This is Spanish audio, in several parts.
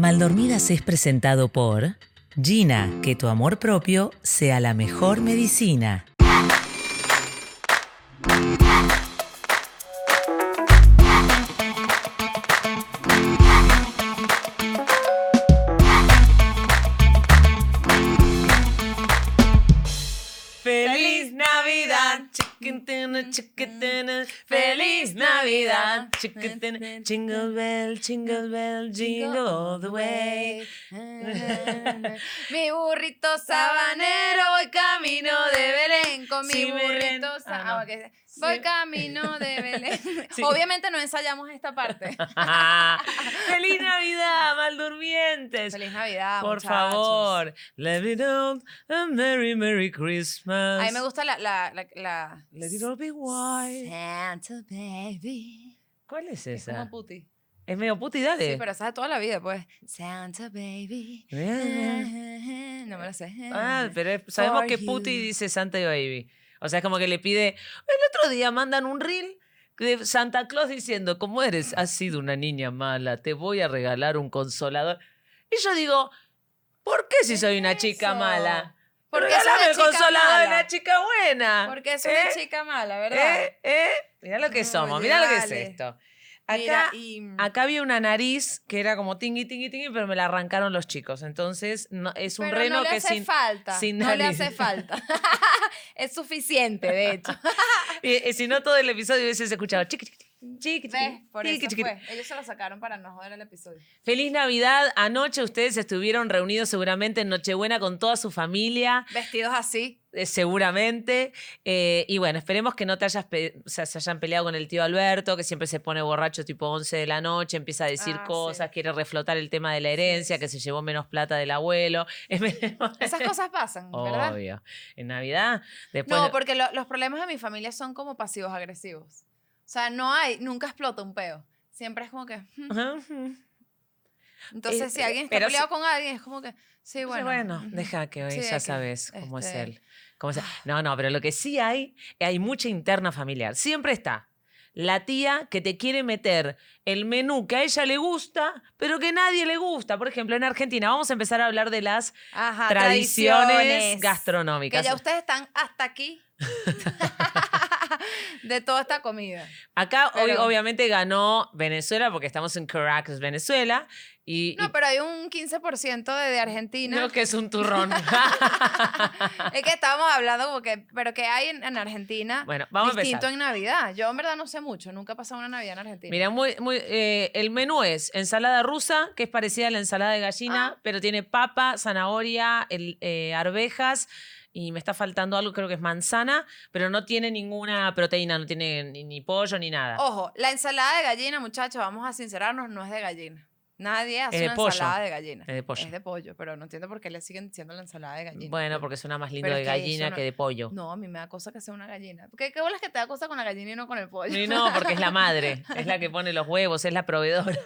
Maldormidas es presentado por Gina, que tu amor propio sea la mejor medicina. Navidad, chiquitena, jingle bell, jingle bell, jingle all the way. Mi burrito sabanero, voy camino de Belén con mi Sí, burrito Ah, no. ah. Voy camino de Belén. Sí. Obviamente no ensayamos esta parte. Feliz Navidad, maldurmientes. Feliz Navidad, Por muchachos. favor, let me know a Merry, Merry Christmas. A mí me gusta la, la, la, la- Let it all be white. Santa baby. ¿Cuál es Es esa? como puti. Es medio puti, dale. Sí, pero esa de toda la vida, pues. Santa baby. No me la sé. Ah, pero es- sabemos For que Puti you. dice Santa Baby. O sea, es como que le pide. El otro día mandan un reel de Santa Claus diciendo: Como eres, has sido una niña mala, te voy a regalar un consolador. Y yo digo: ¿Por qué si soy una chica Eso. mala? Porque es Regálame el consolador de una chica buena. Porque es una ¿Eh? chica mala, ¿verdad? ¿Eh? ¿Eh? Mirá lo que somos, mirá lo que es esto. Mira, Acá, y... acá había una nariz que era como tingui, tingui, tingui, pero me la arrancaron los chicos. Entonces, no, es un Pero reno no le que hace sin. falta. sin no le nariz. hace falta. es suficiente, de hecho. Y, y si no, todo el episodio hubieses escuchado chiqui, chiqui, chiqui, Por chiqui, eso fue. Ellos se lo sacaron para no joder el episodio. Feliz Navidad. Anoche ustedes estuvieron reunidos seguramente en Nochebuena con toda su familia, Vestidos así. eh, seguramente. Eh, y bueno, esperemos que no te hayas o sea, se hayan peleado con el tío Alberto, que siempre se pone borracho tipo 11 de la noche, empieza a decir Ah, cosas, sí. quiere reflotar el tema de la herencia, sí. que se llevó menos plata del abuelo. Esas cosas pasan, ¿verdad? Obvio. En Navidad, después... No, porque lo- los problemas de mi familia son como pasivos agresivos. O sea, no hay, nunca explota un peo. Siempre es como que. hmm. Ajá. Entonces, Eh, si alguien está peleado sí- con alguien, es como que. Sí, Bueno, bueno. deja que hoy Sí, ya sabes cómo es este, él. cómo es él. No, no, pero lo que sí hay, hay mucha interna familiar. Siempre está la tía que te quiere meter el menú que a ella le gusta, pero que nadie le gusta. Por ejemplo, en Argentina, vamos a empezar a hablar de las Ajá, tradiciones, Que gastronómicas. ya ustedes están hasta aquí de toda esta comida. Acá obviamente ganó Venezuela porque estamos en Caracas, Venezuela. Y, y- No, pero hay un 15% de, de Argentina. no, que es un turrón. Es que estábamos hablando como que, pero que hay en, en Argentina bueno, vamos a distinto empezar. en Navidad. Yo en verdad no sé mucho, nunca he pasado una Navidad en Argentina. Mira, muy, muy, eh, el menú es ensalada rusa, que es parecida a la ensalada de gallina, Ah. pero tiene papa, zanahoria, el- eh, arvejas y me está faltando algo, creo que es manzana, pero no tiene ninguna proteína, no tiene ni, pollo ni nada. Ojo, la ensalada de gallina, muchachos, vamos a sincerarnos, no es de gallina. Nadie hace de una pollo. ensalada de gallina. Es de pollo. Es de pollo, pero no entiendo por qué le siguen diciendo la ensalada de gallina. bueno, porque suena más lindo Pero de que gallina no- que de pollo. No, a mí me da cosa que sea una gallina. ¿Qué, qué bolas que te da cosa con la gallina y no con el pollo? Y no, porque es la madre, es la que pone los huevos, es la proveedora.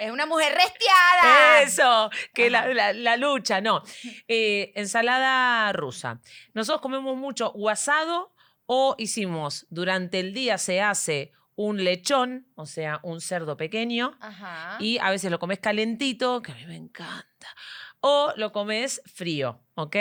es una mujer restiada. Eso, que la, Ajá. la- la lucha, no. Eh, ensalada rusa. Nosotros comemos mucho o asado o hicimos, durante el día se hace un lechón, o sea, un cerdo pequeño, Ajá. y a veces lo comes calentito, que a mí me encanta, o lo comes frío, ¿ok?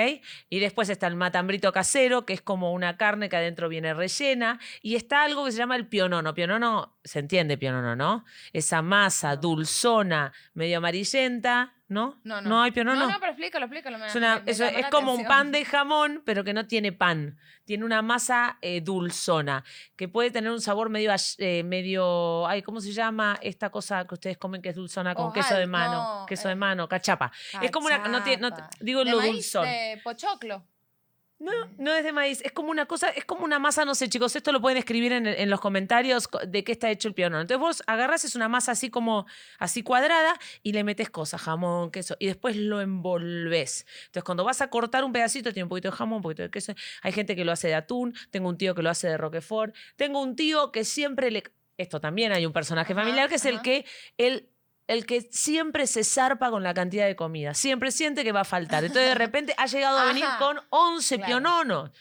Y después está el matambrito casero, que es como una carne que adentro viene rellena, y está algo que se llama el pionono. Pionono, se entiende pionono, ¿no? Esa masa dulzona, medio amarillenta, ¿no? No, no. No hay pionono. No, no, pero explícalo, explícalo. me- Es, una- me- me eso es como un pan de jamón, pero que no tiene pan. Tiene una masa eh, dulzona, que puede tener un sabor medio, eh, medio, ay, ¿cómo se llama esta cosa que ustedes comen que es dulzona con queso de mano? no, queso de eh, mano, cachapa. Es como una, no tiene, no te- Cachapa. digo ¿De lo maíz? De pochoclo. No, no es de maíz, es como una cosa, es como una masa, no sé, chicos, esto lo pueden escribir en, en los comentarios co- de qué está hecho el pionono. Entonces vos agarras, es una masa así como, así cuadrada, y le metes cosas, jamón, queso, y después lo envolves. Entonces cuando vas a cortar un pedacito, tiene un poquito de jamón, un poquito de queso. Hay gente que lo hace de atún, tengo un tío que lo hace de roquefort, tengo un tío que siempre le... Esto también hay un personaje Ajá, familiar que es el que, el, el que siempre se zarpa con la cantidad de comida, siempre siente que va a faltar. Entonces de repente ha llegado a venir Ajá, con 11 claro. piononos.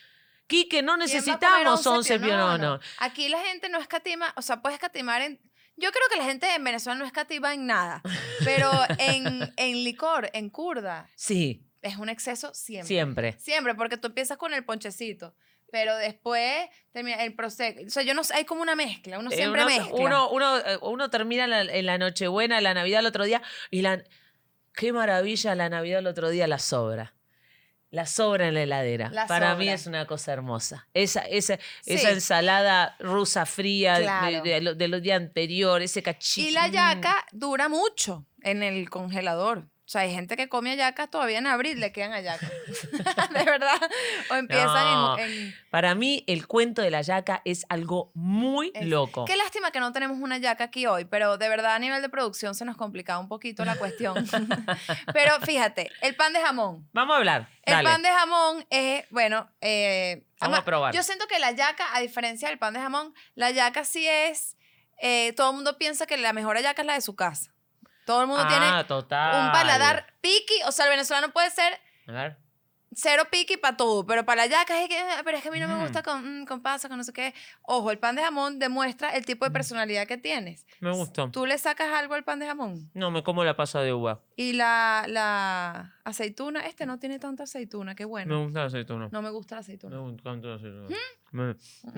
Quique, no ¿Quién va a comer necesitamos 11 pionono? piononos. Aquí la gente no escatima, o sea, puede escatimar en. Yo creo que la gente en Venezuela no es cativa en nada, pero en, en licor, en curda, Sí, es un exceso siempre. siempre. Siempre, porque tú empiezas con el ponchecito, pero después termina el prosecco. O sea, yo no sé, hay como una mezcla, uno Eh, siempre uno, mezcla. Uno, uno, eh, uno termina la- en la Nochebuena, la Navidad el otro día, y la. Qué maravilla la Navidad el otro día, la sobra. La sobra en la heladera. La Para mí sobra. es una cosa hermosa. Esa, esa, Sí. esa ensalada rusa fría de- Claro. de, lo- de los días anteriores, ese cachito. Y la yaca dura mucho en el congelador. O sea, hay gente que come hallacas todavía en abril, le quedan hallacas. de verdad. O empiezan No. en, en- Para mí, el cuento de la yaca es algo muy Es- loco. Qué lástima que no tenemos una yaca aquí hoy, pero de verdad a nivel de producción se nos complicaba un poquito la cuestión. pero fíjate, el pan de jamón. Vamos a hablar. El Dale. pan de jamón es, bueno, eh, Vamos a probar. Yo siento que la yaca, a diferencia del pan de jamón, la yaca sí es, eh, todo el mundo piensa que la mejor yaca es la de su casa. Todo el mundo tiene ah, total. un paladar piqui, o sea, el venezolano puede ser A ver. cero piqui para todo, pero para es que, "Ah, pero es que a mí no me Mm. gusta con, mm, con pasa, con no sé qué. Ojo, el pan de jamón demuestra el tipo de Mm. personalidad que tienes. Me gustó. Tú le sacas algo al pan de jamón No, me como la pasa de uva. y la, la aceituna, este no tiene tanta aceituna, qué Me bueno. gusta la aceituna. No me gusta la aceituna. Me encanta la aceituna. ¿Mm? Me-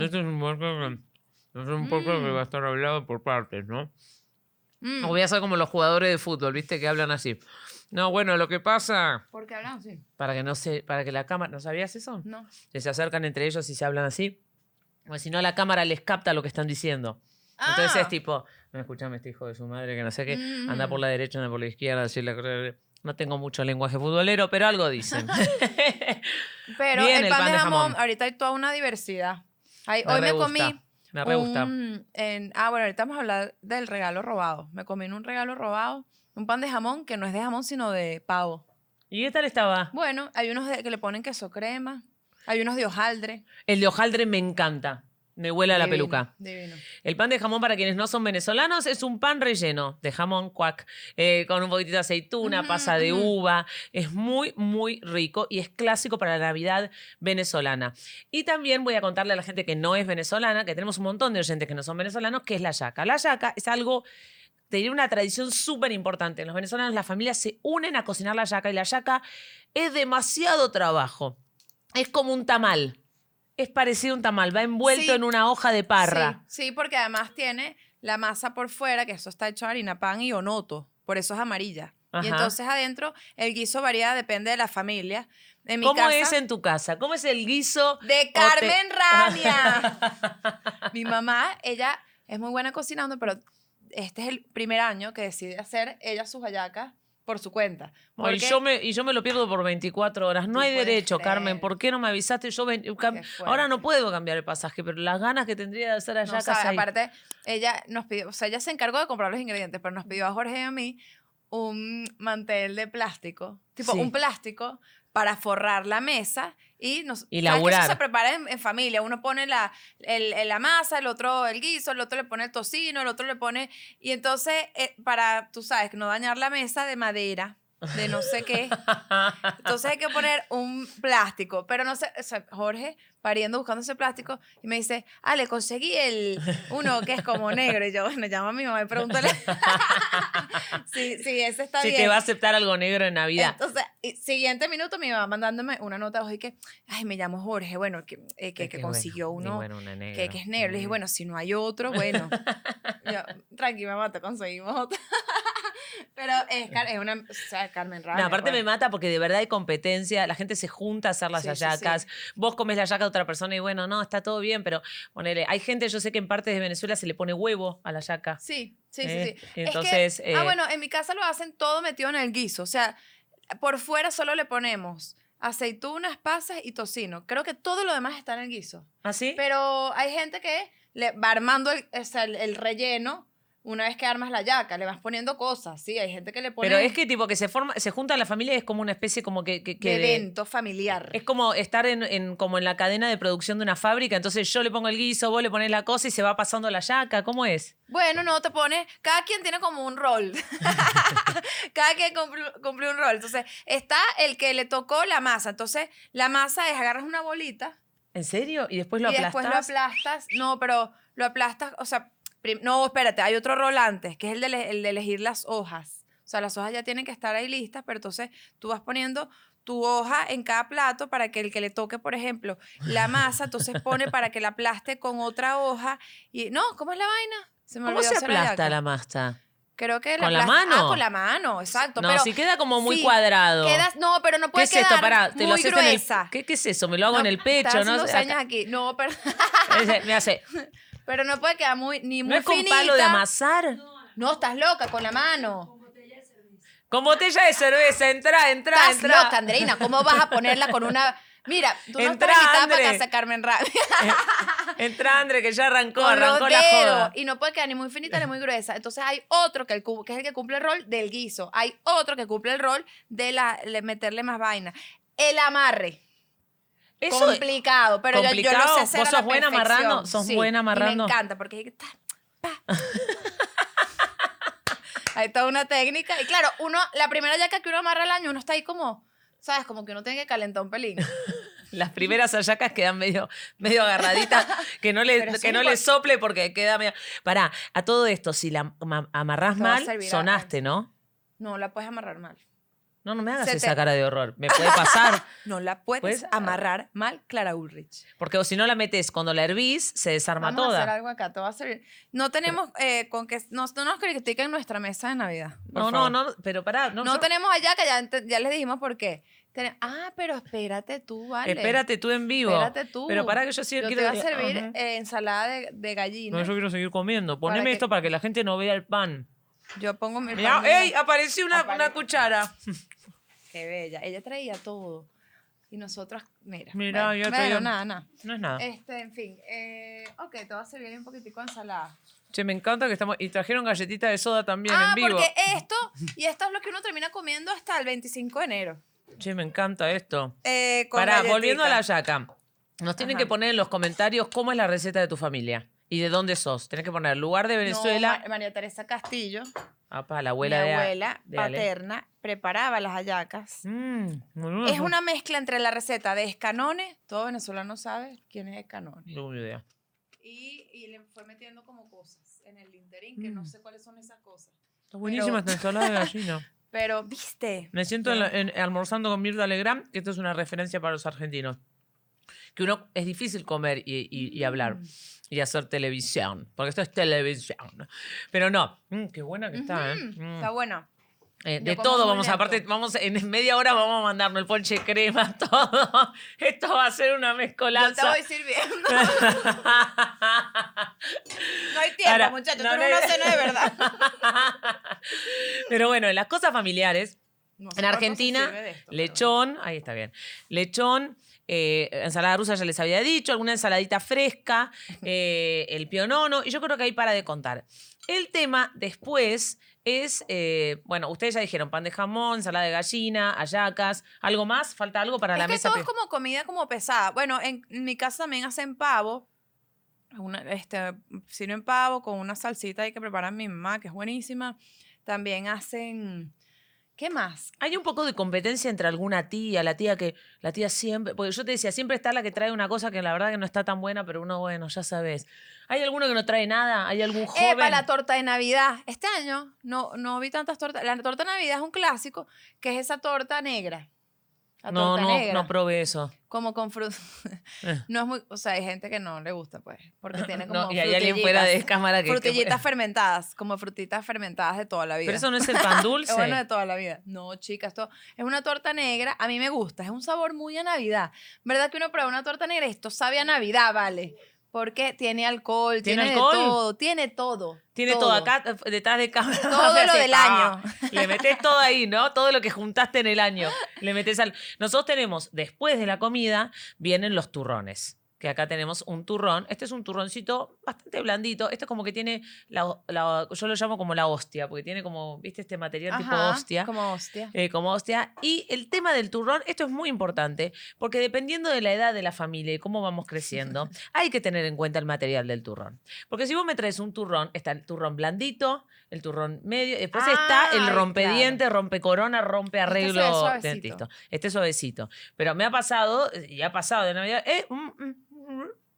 Este es un que, es un que Mm. va a estar hablado por partes, ¿no? Mm. Voy a ser como los jugadores de fútbol, ¿viste? Que hablan así. No, bueno, lo que pasa... ¿Por qué hablamos así? Para que no se... Para que la cámara... ¿No sabías eso? No. Que se acercan entre ellos y se hablan así. Porque si no, la cámara les capta lo que están diciendo. Entonces Ah. es tipo... No, escuchame este hijo de su madre que no sé qué. Anda por Mm. la derecha, anda por la izquierda, así la No tengo mucho lenguaje futbolero, pero algo dicen. Pero Bien, el el pan, pan de jamón, jamón. ahorita hay toda una diversidad. Hay- hoy me gusta, comí Me re gusta. un- en- ah, bueno, ahorita vamos a hablar del regalo robado. Me comí en un regalo robado un pan de jamón que no es de jamón, sino de pavo. ¿Y qué tal estaba? Bueno, hay unos de- que le ponen queso crema, hay unos de hojaldre. El de hojaldre me encanta. Me huele a la peluca. Divino. El pan de jamón, para quienes no son venezolanos, es un pan relleno de jamón cuac, eh, con un poquitito de aceituna, pasa de uva. Es muy, muy rico y es clásico para la Navidad venezolana. Y también voy a contarle a la gente que no es venezolana, que tenemos un montón de oyentes que no son venezolanos, que es la yaca. La yaca es algo tiene una tradición súper importante. Los venezolanos, las familias se unen a cocinar la yaca y la yaca es demasiado trabajo. Es como un tamal. Es parecido a un tamal. Va envuelto Sí. en una hoja de parra. Sí, sí, porque además tiene la masa por fuera, que eso está hecho de harina, pan y onoto. Por eso es amarilla. Ajá. Y entonces adentro el guiso varía, depende de la familia. En mi ¿Cómo casa, es en tu casa? ¿Cómo es el guiso? De Carmen Rania. Mi mamá, ella es muy buena cocinando, pero este es el primer año que decide hacer ella sus hallacas por su cuenta. Porque- yo me, y yo me lo pierdo por 24 horas. No hay derecho, creer. Carmen. ¿Por qué no me avisaste? Yo ven- ahora no puedo cambiar el pasaje, pero las ganas que tendría de hacer allá No, sabe, aparte, ella nos pidió, o sea, ella se encargó de comprar los ingredientes, pero nos pidió a Jorge y a mí un mantel de plástico, tipo Sí. un plástico para forrar la mesa y nos Y ¿sabes que eso laburar. se prepara en, en familia uno pone la, el- el- la masa el otro el guiso el otro le pone el tocino el otro le pone y entonces eh, para tú sabes no dañar la mesa de madera de no sé qué entonces hay que poner un plástico, pero no sé, o sea, Jorge pariendo buscando ese plástico y me dice, ah, le conseguí el uno que es como negro. Y yo, bueno, llama a mi mamá y pregúntale. sí, sí, ese está si bien. te va a aceptar algo negro en Navidad. Entonces, y siguiente minuto mi mamá mandándome una nota hoy que, ay, me llamo Jorge, bueno, que, eh, que, consiguió uno bueno, que es negro. Le dije, Mm. bueno, si no hay otro, bueno. yo, tranqui, mamá, te conseguimos otro. Pero es, es una, o sea, Carmen Ramos. No, aparte me mata porque de verdad hay competencia, la gente se junta a hacer las Sí, sí, sí. hallacas, vos comes la yaca de otra persona y bueno, no, está todo bien, pero ponele, hay gente, yo sé que en partes de Venezuela se le pone huevo a la yaca. Sí, sí, ¿eh? sí, sí. Y Es que- Entonces, ah, eh, bueno, en mi casa lo hacen todo metido en el guiso. O sea, por fuera solo le ponemos aceitunas, pasas y tocino. Creo que todo lo demás está en el guiso. ¿así? Pero hay gente que le va armando el, el- el relleno una vez que armas la yaca. Le vas poniendo cosas, sí. Hay gente que le pone Pero es que tipo que se forma, se junta la familia y es como una especie como que... que, que de evento familiar. es como estar en, en- como en la cadena de producción de una fábrica, entonces yo le pongo el guiso, vos le pones la cosa y se va pasando la yaca, ¿cómo es? Bueno, no, te pone, cada quien tiene como un rol. cada quien cumple, cumple un rol. Entonces, está el que le tocó la masa. Entonces, la masa es agarras una bolita ¿En serio? Y después lo y después lo aplastas. aplastas. No, pero lo aplastas, o sea, no, espérate, hay otro rol antes, que es el de, el de elegir las hojas. O sea, las hojas ya tienen que estar ahí listas, pero entonces tú vas poniendo tu hoja en cada plato para que el que le toque, por ejemplo, la masa, entonces pone para que la aplaste con otra hoja. Y no, ¿cómo es la vaina? Se me ¿Cómo se aplasta la masa? Creo que ¿Con la aplasta- mano? Ah, con la mano, exacto. No, pero si queda como muy sí, cuadrado. quedas- no, pero no ¿Qué puede es esto? Pará, te lo muy haces en el. gruesa. ¿Qué, qué es eso? Me lo hago en el pecho, ¿no? Acá- aquí. No, pero, Me hace. pero no puede quedar muy, ni muy ¿No es con finita. palo de amasar? No, estás loca, con la mano. Con botella de cerveza, entra, entra, Estás entra. loca, Andreina. ¿Cómo vas a ponerla con una... Mira, tú no Entra, estás invitada para Andre. casa, Carmen Rabia. Entra, André, que ya arrancó, con los arrancó la dedos. joda. Y no puede quedar ni muy finita ni muy gruesa. Entonces hay otro que, el, cu- que es el que cumple el rol del guiso. Hay otro que cumple el rol de la, de meterle más vaina. El amarre. Eso complicado, pero yo- yo, complicado. lo sé hacer ¿Vos a sos la buena perfección. amarrando? ¿Sos Sí, buena y amarrando? me encanta porque hay, toda una técnica. Y claro, uno, la primera yaca que uno amarra al año, uno está ahí como, ¿sabes? Como que uno tiene que calentar un pelín. Las primeras hallacas quedan medio, medio agarraditas, que no le, que no le sople porque queda medio. Pará, a todo esto, si la ma- amarrás mal, a- sonaste, ¿no? No la puedes amarrar mal. No, no me hagas Se esa te- cara de horror. Me puede pasar. No la puedes Pues, amarrar mal, Clara Ulrich. Porque si no la metes cuando la hervís, se desarma Vamos a hacer toda. algo acá, te va a servir. No tenemos eh, con que no, no nos critiquen nuestra mesa de Navidad. No, no, favor. no, pero pará. No, No yo- tenemos allá que ya, ya les dijimos por qué. Tene- ah, pero espérate tú, vale. Espérate tú en vivo. Espérate tú. Pero pará que yo sí Yo quiero. te voy a servir Ajá. eh, ensalada de, de gallina. No, yo quiero seguir comiendo. Poneme que- esto para que la gente no vea el pan. Yo pongo mi pan, mira. ¡Ey! Apareció una, Apare- una cuchara. Qué bella. Ella traía todo. Y nosotros, mira. Mirá, bueno, yo bueno, traía- nada, nada. No es nada. Este, en fin. Eh, ok, te voy a servir un poquitico de ensalada. Che, me encanta que estamos. Y trajeron galletitas de soda también ah, en vivo. porque esto, y esto es lo que uno termina comiendo hasta el 25 de enero. Che, me encanta esto. Eh, con Pará, volviendo a la yaca. Nos tienen Ajá. que poner en los comentarios cómo es la receta de tu familia. Y de dónde sos. Tenés que poner lugar de No, Venezuela. Ma- María Teresa Castillo, Apa, la abuela mi de. abuela de Ale. paterna, preparaba las hallacas. Mm, Es una mezcla entre la receta de Escanone, todo venezolano sabe quién es Escanone, No tengo idea. y, y le fue metiendo como cosas en el interín, que no Mm. sé cuáles son esas cosas. Está buenísima esta ensalada de gallina. Pero, ¿viste? Me siento en en- almorzando con Mirta Legrand, que esto es una referencia para los argentinos. Que uno es difícil comer y, y- y hablar Mm. Y hacer televisión, porque esto es televisión. Pero no, Mm, qué buena que está, ¿eh? Mm. Está bueno. Eh, de todo vamos, lento. aparte, vamos en media hora vamos a mandarnos el ponche crema, todo. Esto va a ser una mezcolanza. voy sirviendo. No hay tiempo, Ahora, muchachos. no, no cena de verdad. Pero bueno, en las cosas familiares, No En Argentina, esto, lechón, ahí está bien. Lechón, eh, ensalada rusa ya les había dicho, alguna ensaladita fresca, eh, el pionono, y yo creo que ahí para de contar. El tema después es, eh, bueno, ustedes ya dijeron pan de jamón, ensalada de gallina, hallacas, ¿algo más? ¿Falta algo para la que mesa? todo es como comida como pesada. Bueno, en, en mi casa también hacen pavo. Una, este, sirven pavo con una salsita ahí que prepara mi mamá, que es buenísima. También hacen... ¿Qué más? Hay un poco de competencia entre alguna tía, la tía que, la tía siempre, porque yo te decía, siempre está la que trae una cosa que la verdad que no está tan buena, pero uno, bueno, ya sabes. ¿Hay alguno que no trae nada? ¿Hay algún joven? Epa, la torta de Navidad. Este año no, no vi tantas tortas. La torta de Navidad es un clásico, que es esa torta negra. La no, torta no, negra. no probé eso. como con fruta. Eh. No es muy, o sea, hay gente que no le gusta, pues, porque tiene como No, y hay alguien fuera de frutillitas. cámara que... que- Frutillitas fermentadas, como frutitas fermentadas de toda la vida. Pero eso no es el pan dulce. Es bueno de toda la vida. No, chicas, esto es una torta negra. A mí me gusta, es un sabor muy a Navidad. ¿Verdad que uno prueba una torta negra? Esto sabe a Navidad, vale. Porque tiene alcohol, ¿Tiene tiene, de alcohol? todo, tiene todo. Tiene todo, acá eh, detrás de cámara. Todo lo del año. Le metes todo ahí, ¿no? Todo lo que juntaste en el año. Le metes al. Nosotros tenemos, después de la comida, vienen los turrones. Que acá tenemos un turrón. Este es un turroncito bastante blandito. Este es como que tiene. La, la- yo lo llamo como la hostia, porque tiene como, ¿viste? Este material tipo hostia. Como hostia. eh, como hostia. Y el tema del turrón, esto es muy importante, porque dependiendo de la edad de la familia y cómo vamos creciendo, hay que tener en cuenta el material del turrón. Porque si vos me traes un turrón, está el turrón blandito, el turrón medio, después está el rompediente, rompe corona, rompe Este arreglo dentista. Este es suavecito. Pero me ha pasado, y ha pasado de Navidad, eh, mm, mm,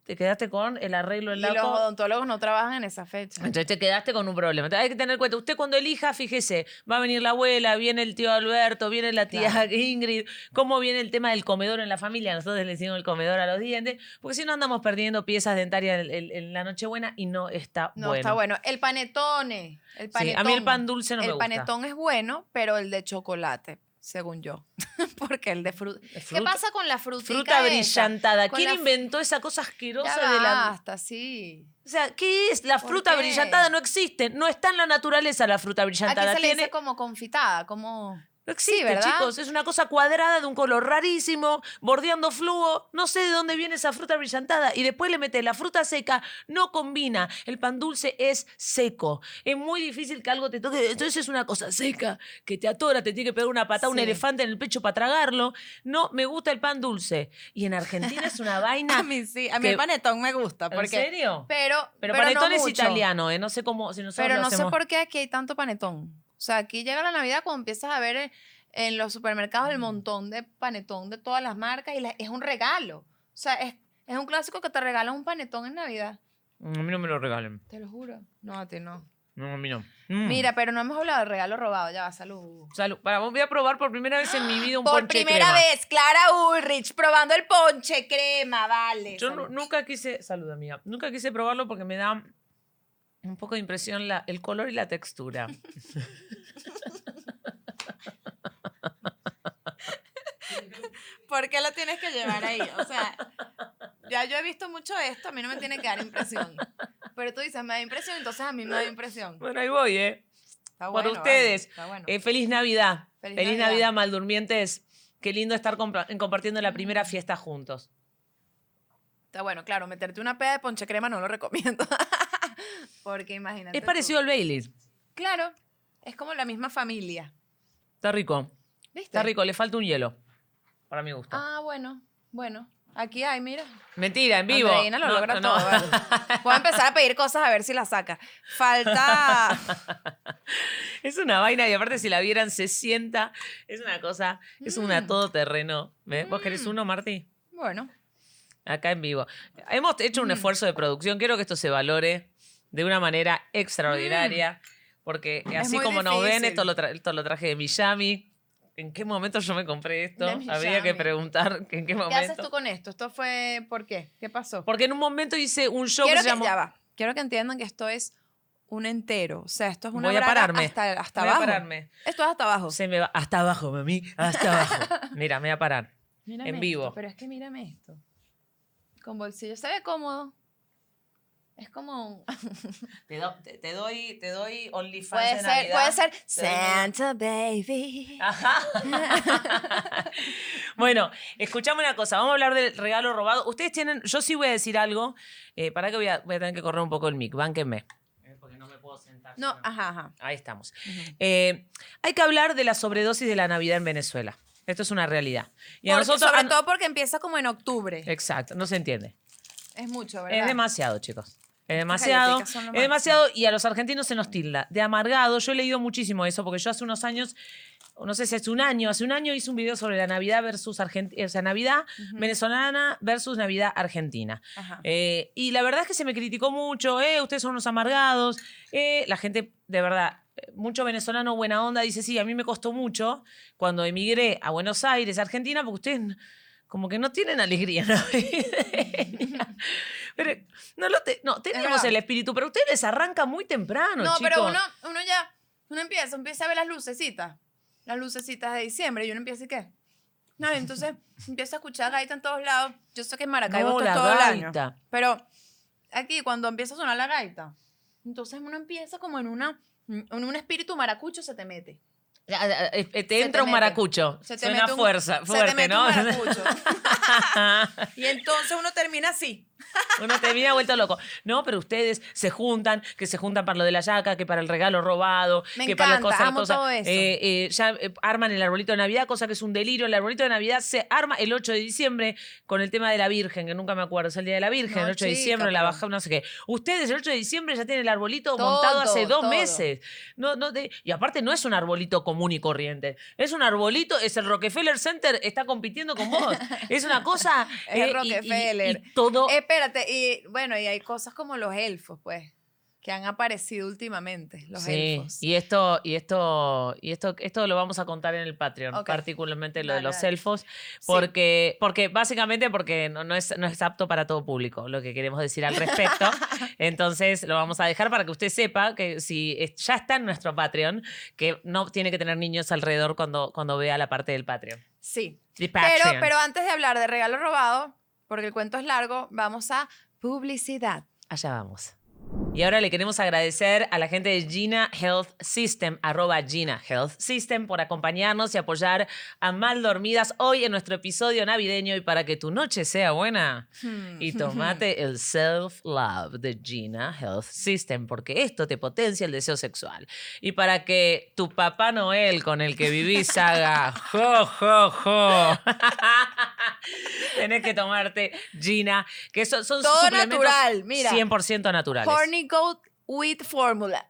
te quedaste con el arreglo en Y la los odontólogos no trabajan en esa fecha. entonces te quedaste con un problema. Entonces hay que tener en cuenta, usted cuando elija, fíjese, va a venir la abuela, viene el tío Alberto, viene la tía Claro. Ingrid, cómo viene el tema del comedor en la familia. Nosotros le decimos el comedor a los dientes, porque si no andamos perdiendo piezas dentarias en, en- en la Nochebuena y no está No, bueno. está bueno. El panetone. El Sí, panetón. a mí el pan dulce no el me gusta. panetón es bueno, pero el de chocolate, según yo. Porque el de fruta. ¿Qué pasa con la frutica Fruta brillantada. ¿Quién inventó esa cosa asquerosa Ya de la... basta, sí. O sea, ¿qué es? La ¿Por fruta qué? brillantada no existe. No está en la naturaleza la fruta brillantada. se le Tiene- dice como confitada, como... No existe, ¿verdad? chicos. Es una cosa cuadrada de un color rarísimo, bordeando fluo. No sé de dónde viene esa fruta brillantada. Y después le metes la fruta seca. No combina. El pan dulce es seco. Es muy difícil que algo te toque. Entonces es una cosa seca que te atora, te tiene que pegar una patada, un elefante en el pecho para tragarlo. No, me gusta el pan dulce. Y en Argentina es una vaina. A mí sí, a mí que- el panetón me gusta. ¿En Porque, serio? Pero, Pero, pero panetón no es mucho. italiano, ¿eh? No sé cómo. Si Pero no sé por qué aquí hay tanto panetón. O sea, aquí llega la Navidad cuando empiezas a ver en, en los supermercados el montón de panetón de todas las marcas y la- es un regalo. O sea, es, es un clásico que te regalan un panetón en Navidad. Mm, A mí no me lo regalen. Te lo juro. No, a ti no. No, a mí no. Mm. Mira, pero no hemos hablado del regalo robado. Ya va, salud. Salud. Para, voy a probar por primera vez en mi vida un Por ponche de primera crema. vez, Clara Ulrich probando el ponche crema, vale. Yo salud. nunca quise, salud amiga, nunca quise probarlo porque me da un poco de impresión la- el color y la textura. ¿Por qué lo tienes que llevar ahí? O sea, ya yo he visto mucho esto, a mí no me tiene que dar impresión. Pero tú dices, me da impresión, entonces a mí me da impresión. Bueno, ahí voy, ¿eh? Está bueno, vale, ustedes. bueno. Eh, feliz Navidad. Feliz, Feliz Navidad. Navidad. maldurmientes. Qué lindo estar compartiendo la primera fiesta juntos. Está bueno, claro, meterte una peda de ponche crema no lo recomiendo. Porque imagínate. Es tú. parecido al Baileys. Claro, es como la misma familia. Está rico. ¿Viste? Está rico, le falta un hielo. Para mi gusto. Ah, bueno, bueno. Aquí hay, mira. Mentira, en vivo. Andreina lo No, logra no, todo. no. vale. Voy a empezar a pedir cosas a ver si las saca. Falta. Es una vaina y aparte si la vieran se sienta. Es una cosa, es una Mm. todoterreno. ¿Ves? ¿Vos querés Mm. uno, Martí? Bueno, Acá en vivo. Hemos hecho un Mm. esfuerzo de producción. Quiero que esto se valore de una manera extraordinaria. Porque así Mm. muy como nos ven, difícil. esto lo, tra- esto lo traje de Miami. ¿En qué momento yo me compré esto? Habría que preguntar en qué ¿qué momento. haces tú con esto? ¿Esto fue por qué? ¿Qué pasó? Porque en un momento hice un show Quiero que se que, llamó... ya va. Quiero que entiendan que esto es un entero. O sea, esto es una Voy a pararme. hasta, hasta Voy a abajo. pararme. Esto es hasta abajo. Se me va hasta abajo, mami. Hasta abajo. Mira, me voy a parar. Mírame en esto, vivo. pero es que mírame esto. Con bolsillo. Se ve cómodo. Es como un- Te, do- te- te doy, te doy OnlyFans Puede de ser, Navidad. puede ser Te doy- Santa Baby. Ajá. bueno, escuchame una cosa. Vamos a hablar del regalo robado. Ustedes tienen. Yo sí voy a decir algo. Eh, para que voy a, voy a tener que correr un poco el mic. Bánquenme. Eh, Porque no me puedo sentar. No, ajá, ajá. Ahí estamos. Eh, hay que hablar de la sobredosis de la Navidad en Venezuela. Esto es una realidad. Y a nosotros. sobre a- todo porque empieza como en octubre. Exacto, no se entiende. Es mucho, ¿verdad? Es demasiado, chicos. Es demasiado. Es demasiado y a los argentinos se nos tilda de amargado. Yo he leído muchísimo eso porque yo hace unos años, no sé si hace un año, hace un año hice un video sobre la Navidad versus Argentina, o sea, Navidad venezolana versus Navidad argentina. Eh, y la verdad es que se me criticó mucho, eh, ustedes son unos amargados. eh, la gente, de verdad, mucho venezolano buena onda dice, sí, a mí me costó mucho cuando emigré a Buenos Aires, Argentina, porque ustedes como que no tienen alegría navideña. Pero no, lo te- no tenemos el espíritu, pero ustedes arrancan muy temprano, No, pero chicos. uno, uno ya, uno empieza, empieza a ver las lucecitas, las lucecitas de diciembre, y uno empieza y qué. No, entonces empieza a escuchar gaita en todos lados. Yo sé que en Maracaibo No, esto es la todo el año. gaita. Pero aquí, cuando empieza a sonar la gaita, entonces uno empieza como en una, en un espíritu maracucho se te mete. Eh, Te entra te un mete. maracucho. Se te Suena mete un- fuerza, se fuerte, te mete ¿no? un maracucho. y entonces uno termina así. Uno te viene vuelto loco. No, pero ustedes se juntan, que se juntan para lo de la yaca, que para el regalo robado, Me que para las encanta, cosas, amo cosas. todo eso. Eh, eh, ya eh, arman el arbolito de Navidad, cosa que es un delirio. El arbolito de Navidad se arma el 8 de diciembre con el tema de la Virgen, que nunca me acuerdo, es el Día de la Virgen, No, el 8 de diciembre, la baja, no sé qué. Ustedes el 8 de diciembre ya tienen el arbolito Todo, montado hace dos todo. meses. No, no y aparte no es un arbolito común y corriente. Es un arbolito, es el Rockefeller Center, está compitiendo con vos. Es una cosa. Es y- y- Rockefeller. y todo espérate, y bueno, y hay cosas como los elfos, pues, que han aparecido últimamente, los sí, elfos. y esto, y esto, y esto, esto lo vamos a contar en el Patreon, particularmente lo de los dale. elfos, porque, porque básicamente porque no, no es, no es apto para todo público, lo que queremos decir al respecto. Entonces lo vamos a dejar para que usted sepa que si ya está en nuestro Patreon, que no tiene que tener niños alrededor cuando, cuando vea la parte del Patreon. Sí. The Pero, Patreon. pero antes de hablar de regalo robado, porque el cuento es largo, vamos a publicidad. Allá vamos. Y ahora le queremos agradecer a la gente de Gina Health System, arroba Gina Health System, por acompañarnos y apoyar a Mal Dormidas hoy en nuestro episodio navideño y para que tu noche sea buena. Hmm. Y tomate el self-love de Gina Health System, porque esto te potencia el deseo sexual. Y para que tu Papá Noel con el que vivís haga jo, jo, jo. Tenés que tomarte Gina, que son, son Todo suplementos natural, mira. 100% naturales. Horny Goat Wheat Formula.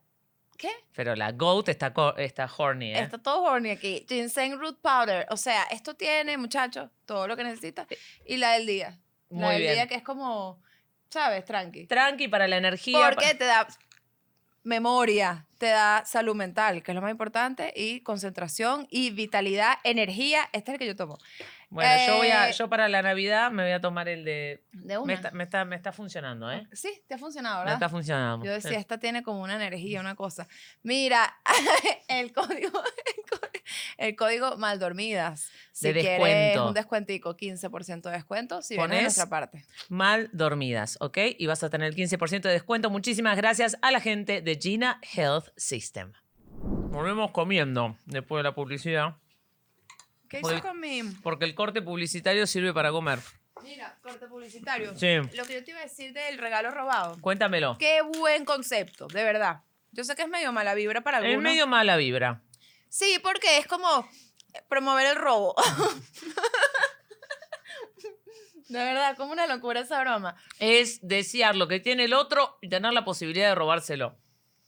¿Qué? Pero la goat está, está horny, ¿eh? Está todo horny aquí. Ginseng Root Powder. O sea, esto tiene, muchachos, todo lo que necesita. Y la del día. la del bien. día que es como, ¿sabes? Tranqui. Tranqui para la energía. Porque para- te da memoria, te da salud mental, que es lo más importante, y concentración y vitalidad, energía. Este es el que yo tomo. Bueno, yo, voy a, Eh, yo para la Navidad me voy a tomar el de... De Me una. está, me, está, me está funcionando, ¿eh? Sí, te ha funcionado, Me ¿verdad? está funcionando. Yo decía, Sí. esta tiene como una energía, una cosa. Mira, el código, el código, el código Maldormidas. Si De quieres descuento. un descuentico, 15% de descuento, si vienes de Pones- nuestra parte. Mal dormidas, ¿ok? Y vas a tener el 15% de descuento. Muchísimas gracias a la gente de Gina Health System. Volvemos comiendo después de la publicidad, ¿Qué Porque- hizo con mi...? porque el corte publicitario sirve para comer. Mira, corte publicitario. Sí. Lo que yo te iba a decir del regalo robado. Cuéntamelo. Qué buen concepto, de verdad. Yo sé que es medio mala vibra para algunos. Es medio mala vibra. Sí, porque es como promover el robo. de verdad, como una locura esa broma. Es desear lo que tiene el otro y tener la posibilidad de robárselo.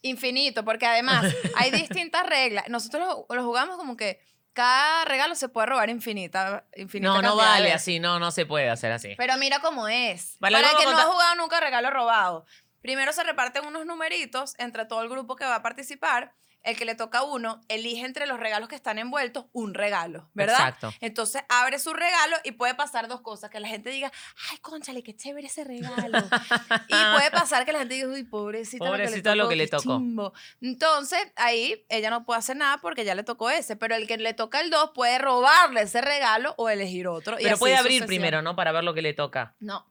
Infinito, porque además hay distintas reglas. Nosotros lo, lo jugamos como que cada regalo se puede robar infinita. infinita No, no vale así, no, no se puede hacer así. Pero mira cómo es. Vale, Para el que no ha jugado nunca regalo robado. Primero se reparten unos numeritos entre todo el grupo que va a participar. El que le toca a uno elige entre los regalos que están envueltos un regalo, ¿verdad? Exacto. Entonces abre su regalo y puede pasar dos cosas. Que la gente diga, ay, conchale, qué chévere ese regalo. y puede pasar que la gente diga, uy, pobrecita, Pobrecita lo que le qué tocó. chimbo". Entonces ahí ella no puede hacer nada porque ya le tocó ese. Pero el que le toca el dos puede robarle ese regalo o elegir otro. Pero puede abrir primero, ¿no? Para ver lo que le toca. No.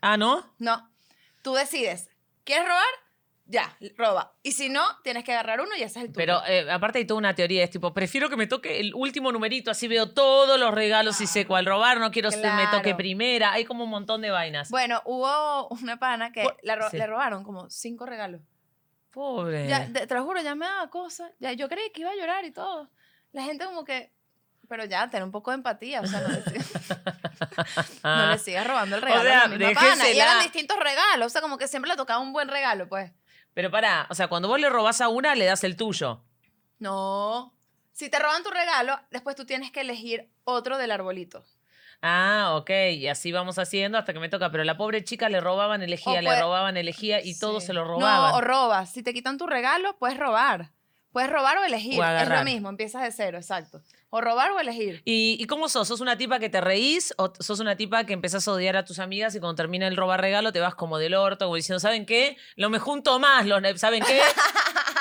Ah, ¿no? No. Tú decides. ¿Quieres robar? Ya, roba. Y si no, tienes que agarrar uno y ese es el tuyo. Pero eh, aparte hay toda una teoría, es tipo, prefiero que me toque el último numerito, así veo todos los regalos y sé cuál robar, no quiero que me toque Claro. primera, hay como un montón de vainas. Bueno, hubo una pana que la ro- sí. le robaron como cinco regalos. Pobre. Ya, te, te lo juro, ya me daba cosas. Ya, yo creí que iba a llorar y todo. La gente como que... Pero ya, tener un poco de empatía. O sea, no le, no le sigas robando el regalo sea, a la misma pana. Y eran distintos regalos. O sea, como que siempre le tocaba un buen regalo, pues. Pero pará, o sea, cuando vos le robás a una, le das el tuyo. No. Si te roban tu regalo, después tú tienes que elegir otro del arbolito. Ah, ok, y así vamos haciendo hasta que me toca. Pero la pobre chica le robaban, elegía, le robaban, elegía y todo se lo No, robaban. o robas. Si te quitan tu regalo, puedes robar. Puedes robar o elegir. O es lo mismo, empiezas de cero, exacto. O robar o elegir. ¿Y, ¿Y cómo sos? ¿Sos una tipa que te reís o sos una tipa que empezás a odiar a tus amigas y cuando termina el robar regalo te vas como del orto, como diciendo, ¿saben qué? Lo me junto más, los ¿saben qué?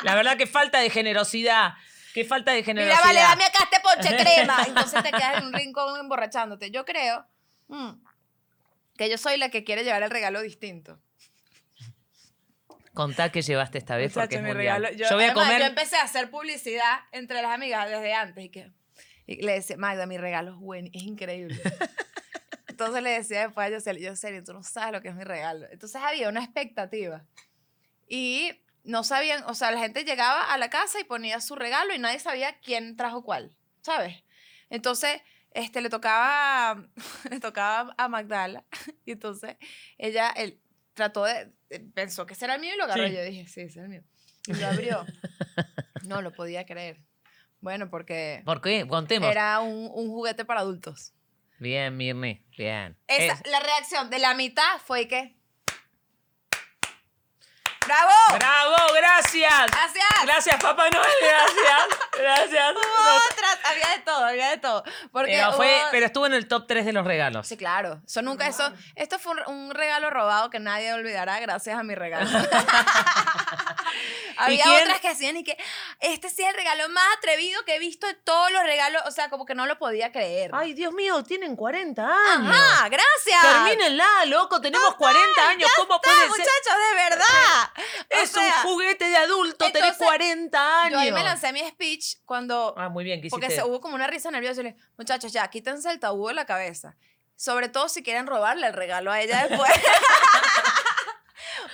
La verdad que falta de generosidad. Qué falta de Mira, generosidad. vale, dame acá este ponche crema. Entonces te quedas en un rincón emborrachándote. Yo creo mm, que yo soy la que quiere llevar el regalo distinto. Contá que llevaste esta vez porque es mundial. regalo- Yo, voy a comer... Yo empecé a hacer publicidad entre las amigas desde antes y que y le decía, Magda, mi regalo es bueno, es increíble. Entonces le decía después a Yoseli, Yoseli, tú no sabes lo que es mi regalo. Entonces había una expectativa. Y no sabían, o sea, la gente llegaba a la casa y ponía su regalo y nadie sabía quién trajo cuál, ¿sabes? Entonces, este, le tocaba, le tocaba a Magdala y entonces ella él, trató de, pensó que ese era el mío y lo agarró. Sí. Y yo dije, sí, ese es el mío. Y lo abrió. No lo podía creer. Bueno, porque ¿Por qué? Contemos. era un, un juguete para adultos. Bien, Mirni, bien. Esa, Es- La reacción de la mitad fue que. ¡Bravo! ¡Bravo! ¡Gracias! Gracias. Gracias, Papá Noel. Gracias. Gracias. Hubo otras, había de todo, había de todo. Porque Pero, fue, hubo- pero estuvo en el top 3 de los regalos. Sí, claro. Eso nunca, eso, esto fue un, un regalo robado que nadie olvidará gracias a mi regalo. Había quién? otras que hacían y que este sí es el regalo más atrevido que he visto de todos los regalos. O sea, como que no lo podía creer. Ay, Dios mío, tienen 40 años. Ajá, gracias. Termínenla, loco. Tenemos 40 años. ¿Cómo Está, puede ser? muchachos, de verdad. O Es un juguete de adulto. tenés entonces, 40 años. Yo ahí me lancé mi speech cuando Ah, muy bien, ¿qué Porque se, hubo como una risa nerviosa. Y le dije, muchachos, ya, quítense el tabú de la cabeza. Sobre todo si quieren robarle el regalo a ella después.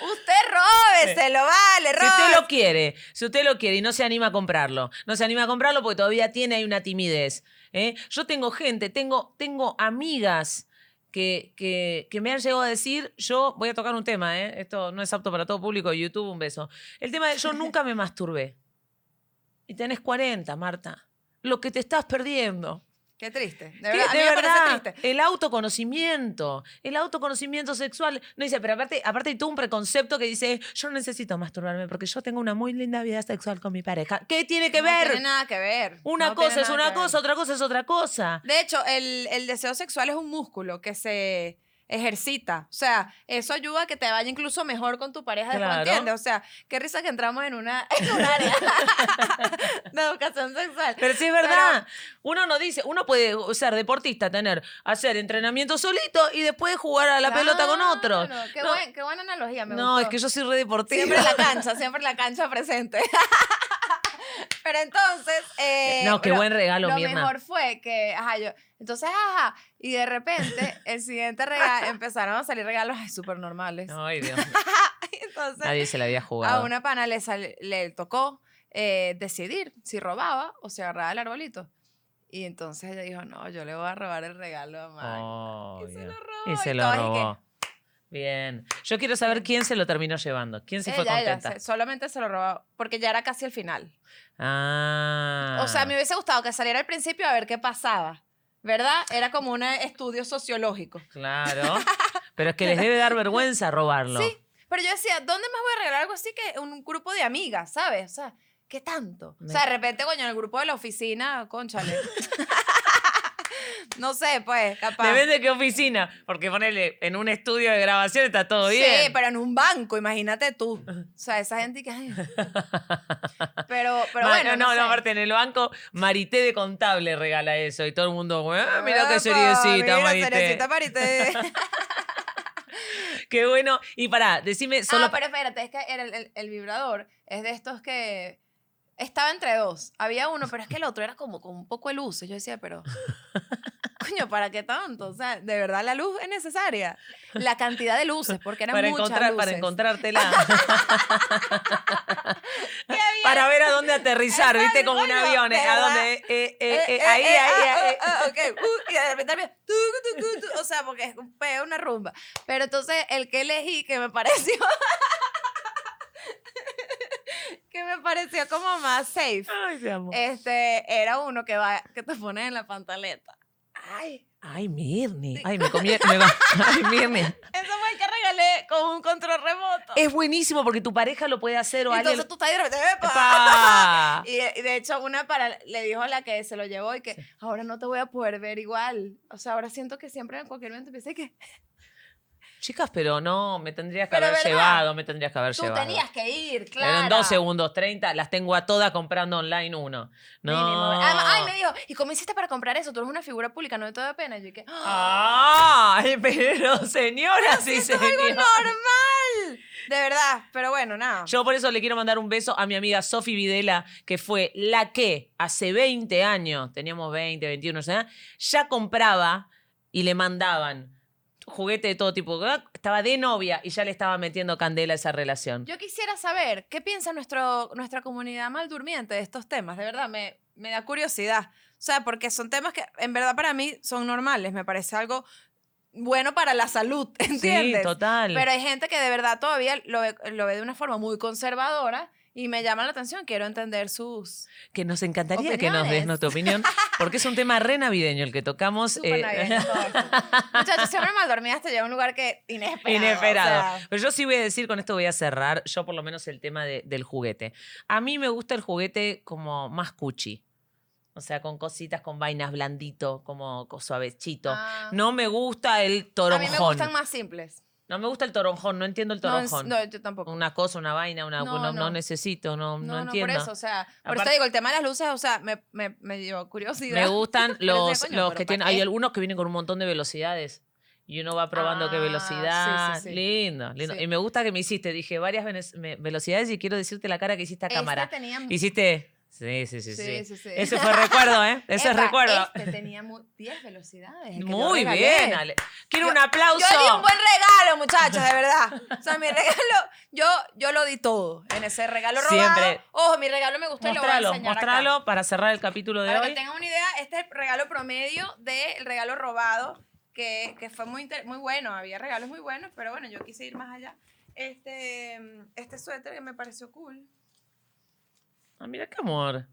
usted róbeselo, vale, Si usted lo quiere, si usted lo quiere y no se anima a comprarlo, no se anima a comprarlo porque todavía tiene ahí una timidez. ¿eh? Yo tengo gente, tengo, tengo amigas que, que, que me han llegado a decir, yo voy a tocar un tema, ¿eh? esto no es apto para todo público, YouTube, un beso. El tema de yo nunca me masturbé. Y tenés 40, Marta. Lo que te estás perdiendo. Qué triste. De verdad, a mí parece triste. el autoconocimiento, el autoconocimiento sexual. No dice, pero aparte, aparte hay todo un preconcepto que dice, yo no necesito masturbarme porque yo tengo una muy linda vida sexual con mi pareja. ¿Qué tiene que No ver? tiene nada que ver. una No cosa es una cosa, otra cosa es otra cosa. De hecho, el, el deseo sexual es un músculo que se ejercita. O sea, eso ayuda a que te vaya incluso mejor con tu pareja después, Claro. ¿entiendes? O sea, qué risa que entramos en una en un área de educación sexual. Pero sí es verdad. uno no dice, uno puede ser deportista, tener, hacer entrenamiento solito y después jugar a la pelota con otros. Claro, Qué, No, buen- qué buena analogía, me no, gustó. es que yo soy re deportiva. Siempre la cancha, siempre la cancha presente. Pero entonces. eh, No, qué buen regalo, Lo Mirna. mejor fue que, ajá, yo. Entonces, ajá. Y de repente, el siguiente regalo, empezaron a salir regalos súper normales. Ay, Dios. Entonces, Nadie se la había a jugado. una pana le, sal- le tocó eh, decidir si robaba o si agarraba el arbolito. Y entonces ella dijo, no, yo le voy a robar el regalo a Magda. Oh, y se Dios. lo robó. Y se lo robó. Bien. Yo quiero saber quién se lo terminó llevando. ¿Quién se fue ella, ella, contenta? se- solamente se lo robó porque ya era casi el final. Ah. O sea, me hubiese gustado que saliera al principio a ver qué pasaba. ¿Verdad? Era como un estudio sociológico. Claro. Pero es que les debe dar vergüenza robarlo. Sí. Pero yo decía, ¿dónde más voy a regalar algo así que un grupo de amigas, ¿sabes? O sea, ¿qué tanto? O sea, de repente, coño, en el grupo de la oficina, conchale. no sé, pues, capaz. Depende de qué oficina. Porque ponele en un estudio de grabación está todo bien. Sí, pero en un banco, imagínate tú. O sea, esa gente que... ay. Pero, bueno, no, no, aparte en el banco, Marité de Contable regala eso. Y todo el mundo, "Ah, mira qué seriecita, mira, Marité. seriecita, Marité. Qué bueno. Y pará, decime solo. ah, pero espérate, es que el, el- el vibrador es de estos que estaba entre dos. Había uno, pero es que el otro era como con un poco de luz. Yo decía, pero, coño, ¿para qué tanto? O sea, de verdad la luz es necesaria. La cantidad de luces, porque eran para, muchas encontrar, para luces. encontrártela. Para ver a dónde aterrizar, ¿viste? Como un avión. ¿eh? ¿A dónde? Eh, eh, Eh, eh, eh, ahí, ahí, ahí. ok, y de repente tu, o sea, porque es un peo, una rumba. Pero entonces el que elegí que me pareció que me pareció como más safe. Ay, te amo. Este era uno que va que te pones en la pantaleta. Ay, Ay, Mirni. Ay, me comí. me va- Ay, Mirni. ese fue el que regalé con un control remoto. Es buenísimo porque tu pareja lo puede hacer o alguien. entonces tú estás ahí de repente, ¡epa! Y, de hecho, una para le dijo a la que se lo llevó y que ahora no te voy a poder ver igual. O sea, ahora siento que siempre en cualquier momento empieza que Chicas, pero no, me tendrías que Pero haber ¿verdad? llevado, me tendrías que haber tú llevado. tenías que ir, claro. Pero en dos segundos 30 las tengo a todas comprando online uno. No. Mínimo. Además, ay, me dijo, ¿y cómo hiciste para comprar eso? Tú eres una figura pública, no te da pena. Yo que, ¡ah! Ay, pero señoras y esto es algo normal. De verdad, pero bueno, nada. Yo por eso le quiero mandar un beso a mi amiga Sofi Videla, que fue la que hace 20 años, teníamos 20, 21, o sea, ya compraba y le mandaban juguete de todo tipo. Estaba de novia y ya le estaba metiendo candela a esa relación. Yo quisiera saber qué piensa nuestro, nuestra comunidad mal durmiente de estos temas. De verdad, me, me da curiosidad. O sea, porque son temas que en verdad para mí son normales. Me parece algo bueno para la salud, ¿entiendes? Sí, total. Pero hay gente que de verdad todavía lo ve, lo ve de una forma muy conservadora y me llama la atención, quiero entender sus... Que nos encantaría que nos des nuestra opinión, porque es un tema re navideño el que tocamos. Eh, navideño. Muchachos, siempre mal dormidas te lleva a un lugar que inesperado. Inesperado. o sea, Pero yo sí voy a decir, con esto voy a cerrar, yo por lo menos el tema de- del juguete. A mí me gusta el juguete como más cuchi. O sea, con cositas, con vainas blandito, como co- suavechito. ah, No me gusta el a mí toronjón. me gustan más simples. No me gusta el toronjón, no entiendo el No, es- toronjón. No, yo tampoco. Una cosa, una vaina, una, No, no, no no. necesito, no, no, No, no, entiendo. por eso, o sea, por Aparte- eso digo, el tema de las luces, o sea, me, me, me dio curiosidad. Me gustan los, coño, los que ¿para tienen. qué? Hay algunos que vienen con un montón de velocidades. Y uno va probando qué Ah, sí, velocidad. sí, sí. Lindo, lindo. Sí. Y me gusta que me hiciste. Dije varias velocidades y quiero decirte la cara que hiciste a cámara. Hiciste. Sí, sí, sí, sí. Sí, sí. Ese fue recuerdo, ¿eh? Ese es recuerdo. Este tenía mu- 10 velocidades. que Muy bien, Ale. Quiero Yo- un aplauso. Yo di un buen regalo, muchachos, de verdad. O sea, mi regalo, yo, yo lo di todo en ese regalo robado. Siempre. Ojo, mi regalo me gustó y lo voy a Mostralo, enseñar acá. mostralo para cerrar el capítulo de Para hoy. que tengan una idea, este es el regalo promedio del regalo robado, que, que fue muy, muy bueno. Había regalos muy buenos, pero bueno, yo quise ir más allá. Este, este suéter que me pareció cool, Ah, mira qué amor.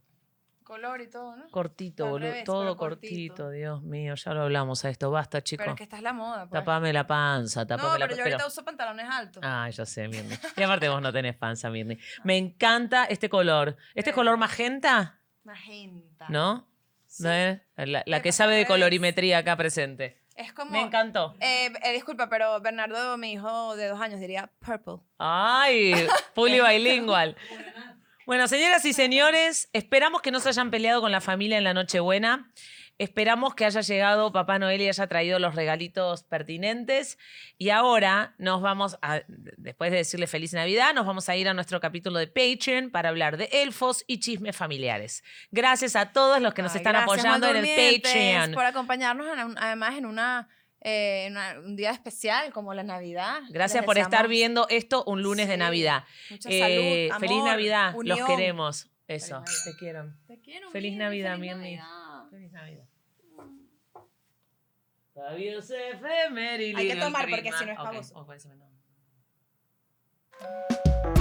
color y todo, ¿no? Cortito, boludo. revés, Todo pero cortito. cortito. Dios mío. Ya lo hablamos a esto. Basta, chicos. Pero es que esta es la moda. Pues. Tapame la panza, tapame no, la pero yo pero- ahorita uso pantalones altos. Ah, ya sé, Mirni. Y aparte vos no tenés panza, Mirni. Me encanta este color. ¿Este color magenta? Magenta. ¿No? Sí. ¿No es? La, que sabe de colorimetría acá presente. Es como... Me encantó. Eh, eh, disculpa, pero Bernardo, mi hijo de dos años, diría purple. Ay, fully bilingual. Bueno, señoras y señores, esperamos que no se hayan peleado con la familia en la Nochebuena. Esperamos que haya llegado Papá Noel y haya traído los regalitos pertinentes. Y ahora nos vamos a, después de decirle feliz Navidad, nos vamos a ir a nuestro capítulo de Patreon para hablar de elfos y chismes familiares. Gracias a todos los que nos Ay, están gracias, apoyando en el Patreon. Por acompañarnos en un- además en una, eh, en una- un día especial como la Navidad. Gracias por estar viendo esto un lunes de Sí, Navidad. Mucha Eh, salud, feliz amor, Navidad, los unión. queremos. Eso, te quiero. Te quiero, Feliz Navidad, feliz Mirni. Navidad. Feliz Navidad. Hay que tomar, porque si no es.